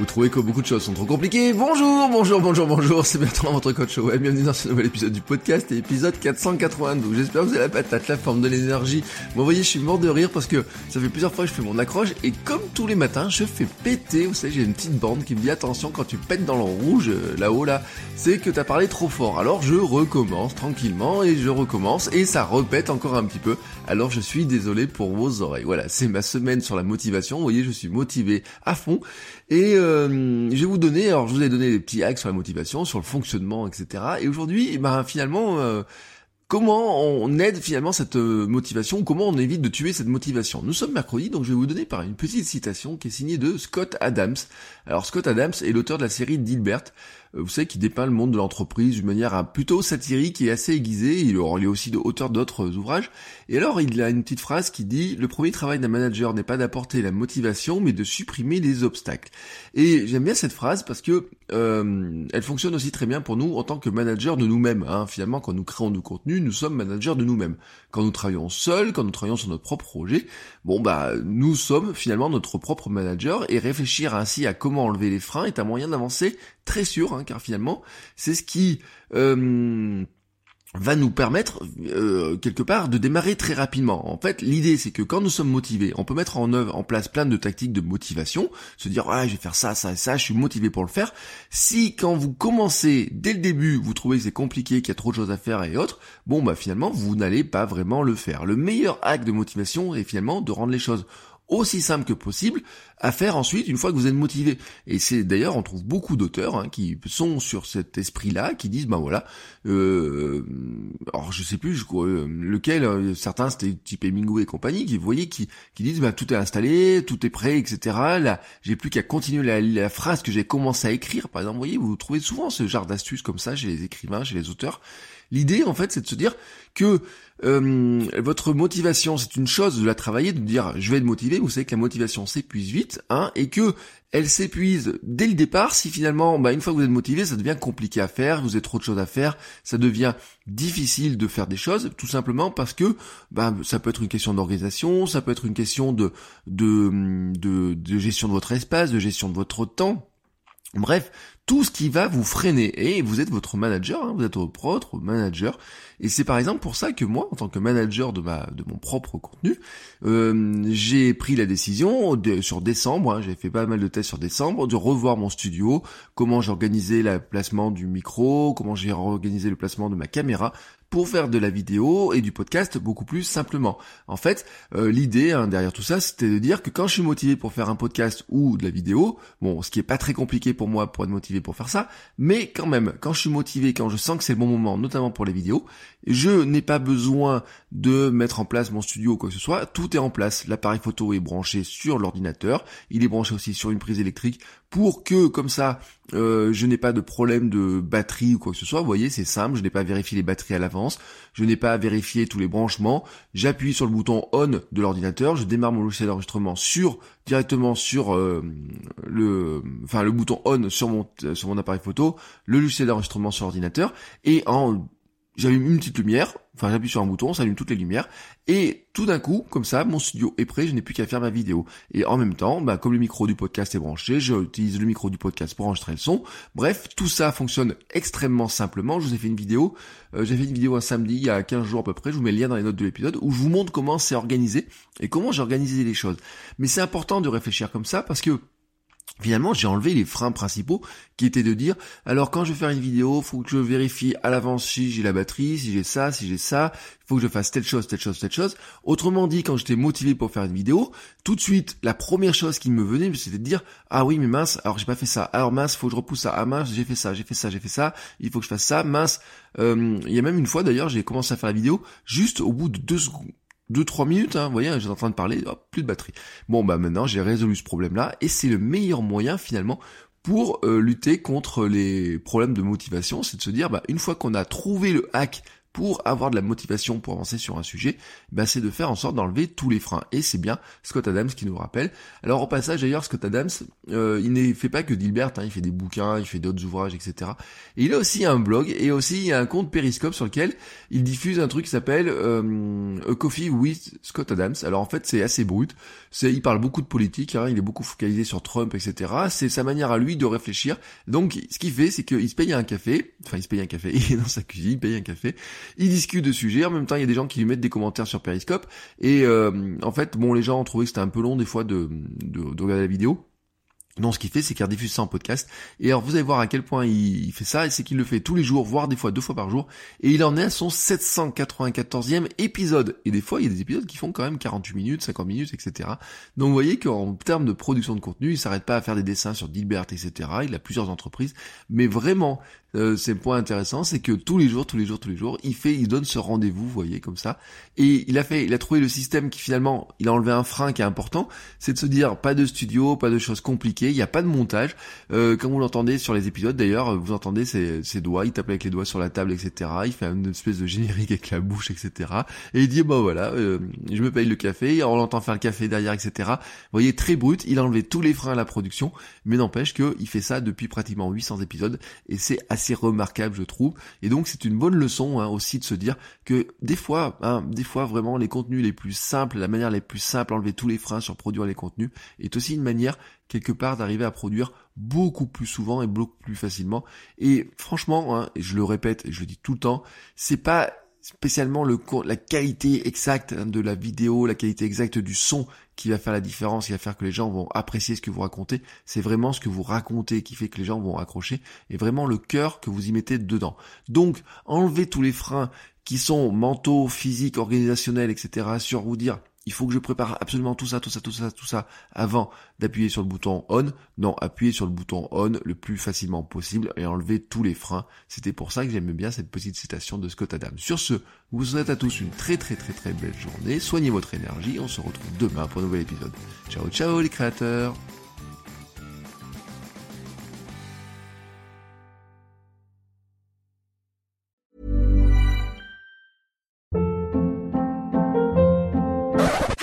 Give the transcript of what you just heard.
Vous trouvez que beaucoup de choses sont trop compliquées Bonjour, bonjour, bonjour, bonjour, c'est Bertrand, votre coach web. Bienvenue dans ce nouvel épisode du podcast, épisode 492. J'espère que vous avez la patate, la forme de l'énergie. Vous voyez, je suis mort de rire parce que ça fait plusieurs fois que je fais mon accroche et comme tous les matins, je fais péter. Vous savez, j'ai une petite bande qui me dit attention quand tu pètes dans le rouge, euh, là-haut, là, c'est que t'as parlé trop fort. Alors je recommence tranquillement et je recommence et ça repète encore un petit peu. Alors je suis désolé pour vos oreilles. Voilà, c'est ma semaine sur la motivation. Vous voyez, je suis motivé à fond. Et euh, je vais vous donner, alors je vous ai donné des petits hacks sur la motivation, sur le fonctionnement, etc. Et aujourd'hui, ben finalement, euh, comment on aide finalement cette euh, motivation, comment on évite de tuer cette motivation? Nous sommes mercredi, donc je vais vous donner par une petite citation qui est signée de Scott Adams. Alors Scott Adams est l'auteur de la série Dilbert. Euh, vous savez, qui dépeint le monde de l'entreprise d'une manière plutôt satirique et assez aiguisée. Il est aussi auteur d'autres ouvrages. Et alors, il a une petite phrase qui dit « Le premier travail d'un manager n'est pas d'apporter la motivation, mais de supprimer les obstacles. » Et j'aime bien cette phrase parce que euh, elle fonctionne aussi très bien pour nous en tant que manager de nous-mêmes. Hein. Finalement, quand nous créons du contenu, nous sommes managers de nous-mêmes. Quand nous travaillons seuls, quand nous travaillons sur notre propre projet, bon bah nous sommes finalement notre propre manager et réfléchir ainsi à comment enlever les freins est un moyen d'avancer très sûr, hein, car finalement, c'est ce qui euh, va nous permettre euh, quelque part de démarrer très rapidement. En fait, l'idée c'est que quand nous sommes motivés, on peut mettre en œuvre en place plein de tactiques de motivation, se dire ah je vais faire ça, ça et ça, je suis motivé pour le faire. Si quand vous commencez dès le début, vous trouvez que c'est compliqué, qu'il y a trop de choses à faire et autres, bon bah finalement vous n'allez pas vraiment le faire. Le meilleur acte de motivation est finalement de rendre les choses aussi simple que possible à faire ensuite une fois que vous êtes motivé. Et c'est d'ailleurs on trouve beaucoup d'auteurs hein, qui sont sur cet esprit-là, qui disent ben voilà, euh, alors je sais plus je euh, lequel, euh, certains c'était type Hemingway et compagnie, qui vous voyez qui, qui disent ben tout est installé, tout est prêt, etc. Là j'ai plus qu'à continuer la, la, phrase que j'ai commencé à écrire. Par exemple, vous voyez, vous trouvez souvent ce genre d'astuces comme ça chez les écrivains, chez les auteurs. L'idée, en fait, c'est de se dire que euh, votre motivation, c'est une chose de la travailler, de dire je vais être motivé. Vous savez que la motivation s'épuise vite, hein, et que elle s'épuise dès le départ. Si finalement, bah, une fois que vous êtes motivé, ça devient compliqué à faire, vous avez trop de choses à faire, ça devient difficile de faire des choses, tout simplement parce que bah, ça peut être une question d'organisation, ça peut être une question de, de, de, de gestion de votre espace, de gestion de votre temps. Bref, tout ce qui va vous freiner. Et vous êtes votre manager, hein, vous êtes votre propre manager. Et c'est par exemple pour ça que moi, en tant que manager de ma de mon propre contenu, euh, j'ai pris la décision sur décembre, hein, j'ai fait pas mal de tests sur décembre, de revoir mon studio, comment j'ai organisé le placement du micro, comment j'ai organisé le placement de ma caméra, pour faire de la vidéo et du podcast beaucoup plus simplement. En fait, euh, l'idée hein, derrière tout ça, c'était de dire que quand je suis motivé pour faire un podcast ou de la vidéo, bon, ce qui est pas très compliqué pour moi pour être motivé pour faire ça, mais quand même, quand je suis motivé, quand je sens que c'est le bon moment, notamment pour les vidéos, je n'ai pas besoin de mettre en place mon studio ou quoi que ce soit, tout est en place. L'appareil photo est branché sur l'ordinateur, il est branché aussi sur une prise électrique pour que comme ça euh, je n'ai pas de problème de batterie ou quoi que ce soit. Vous voyez, c'est simple, je n'ai pas vérifié les batteries à l'avance, je n'ai pas vérifié tous les branchements. J'appuie sur le bouton on de l'ordinateur, je démarre mon logiciel d'enregistrement sur directement sur euh, le enfin le bouton on sur mon sur mon appareil photo, le logiciel d'enregistrement sur l'ordinateur et en j'allume une petite lumière, enfin j'appuie sur un bouton, ça allume toutes les lumières, et tout d'un coup, comme ça, mon studio est prêt, je n'ai plus qu'à faire ma vidéo. Et en même temps, bah, comme le micro du podcast est branché, j'utilise le micro du podcast pour enregistrer le son. Bref, tout ça fonctionne extrêmement simplement. Je vous ai fait une vidéo, euh, j'ai fait une vidéo un samedi, il y a 15 jours à peu près, je vous mets le lien dans les notes de l'épisode, où je vous montre comment c'est organisé et comment j'ai organisé les choses. Mais c'est important de réfléchir comme ça parce que Finalement, j'ai enlevé les freins principaux qui étaient de dire, alors quand je vais faire une vidéo, faut que je vérifie à l'avance si j'ai la batterie, si j'ai ça, si j'ai ça, il faut que je fasse telle chose, telle chose, telle chose. Autrement dit, quand j'étais motivé pour faire une vidéo, tout de suite, la première chose qui me venait, c'était de dire, ah oui, mais mince, alors j'ai pas fait ça, alors mince, faut que je repousse ça, ah mince, j'ai fait ça, j'ai fait ça, j'ai fait ça, il faut que je fasse ça, mince. Euh, il y a même une fois d'ailleurs, j'ai commencé à faire la vidéo, juste au bout de deux secondes 2-3 minutes, hein, vous voyez, j'étais en train de parler, hop, plus de batterie. Bon, bah maintenant j'ai résolu ce problème-là, et c'est le meilleur moyen finalement pour euh, lutter contre les problèmes de motivation, c'est de se dire, bah, une fois qu'on a trouvé le hack pour avoir de la motivation pour avancer sur un sujet, ben c'est de faire en sorte d'enlever tous les freins. Et c'est bien Scott Adams qui nous rappelle. Alors au passage d'ailleurs, Scott Adams, euh, il ne fait pas que Dilbert, hein, il fait des bouquins, il fait d'autres ouvrages, etc. Et il a aussi un blog et aussi un compte Periscope sur lequel il diffuse un truc qui s'appelle euh, A Coffee with Scott Adams. Alors en fait c'est assez brut, c'est il parle beaucoup de politique, hein, il est beaucoup focalisé sur Trump, etc. C'est sa manière à lui de réfléchir. Donc ce qu'il fait, c'est qu'il se paye un café, enfin il se paye un café, il est dans sa cuisine, il paye un café, il discute de sujets, en même temps il y a des gens qui lui mettent des commentaires sur Periscope, et euh, en fait, bon, les gens ont trouvé que c'était un peu long des fois de, de, de regarder la vidéo, non, ce qu'il fait, c'est qu'il rediffuse ça en podcast. Et alors, vous allez voir à quel point il, fait ça, et c'est qu'il le fait tous les jours, voire des fois deux fois par jour. Et il en est à son 794e épisode. Et des fois, il y a des épisodes qui font quand même 48 minutes, 50 minutes, etc. Donc, vous voyez qu'en termes de production de contenu, il s'arrête pas à faire des dessins sur Dilbert, etc. Il a plusieurs entreprises. Mais vraiment, euh, c'est le point intéressant, c'est que tous les jours, tous les jours, tous les jours, il fait, il donne ce rendez-vous, vous voyez, comme ça. Et il a fait, il a trouvé le système qui finalement, il a enlevé un frein qui est important, c'est de se dire, pas de studio, pas de choses compliquées, il n'y a pas de montage. Euh, comme vous l'entendez sur les épisodes, d'ailleurs, vous entendez ses, ses, doigts, il tape avec les doigts sur la table, etc. Il fait une espèce de générique avec la bouche, etc. Et il dit, bah voilà, euh, je me paye le café, on l'entend faire le café derrière, etc. Vous voyez, très brut, il a enlevé tous les freins à la production, mais n'empêche qu'il fait ça depuis pratiquement 800 épisodes, et c'est assez assez remarquable, je trouve. Et donc c'est une bonne leçon hein, aussi de se dire que des fois, hein, des fois vraiment les contenus les plus simples, la manière les plus simple, enlever tous les freins sur produire les contenus, est aussi une manière quelque part d'arriver à produire beaucoup plus souvent et beaucoup plus facilement. Et franchement, hein, et je le répète et je le dis tout le temps, c'est pas spécialement le la qualité exacte de la vidéo, la qualité exacte du son qui va faire la différence, qui va faire que les gens vont apprécier ce que vous racontez. C'est vraiment ce que vous racontez qui fait que les gens vont accrocher et vraiment le cœur que vous y mettez dedans. Donc, enlevez tous les freins qui sont mentaux, physiques, organisationnels, etc. sur vous dire il faut que je prépare absolument tout ça, tout ça, tout ça, tout ça avant d'appuyer sur le bouton on. Non, appuyez sur le bouton on le plus facilement possible et enlever tous les freins. C'était pour ça que j'aimais bien cette petite citation de Scott Adams. Sur ce, vous souhaite à tous une très très très très belle journée. Soignez votre énergie. On se retrouve demain pour un nouvel épisode. Ciao ciao les créateurs.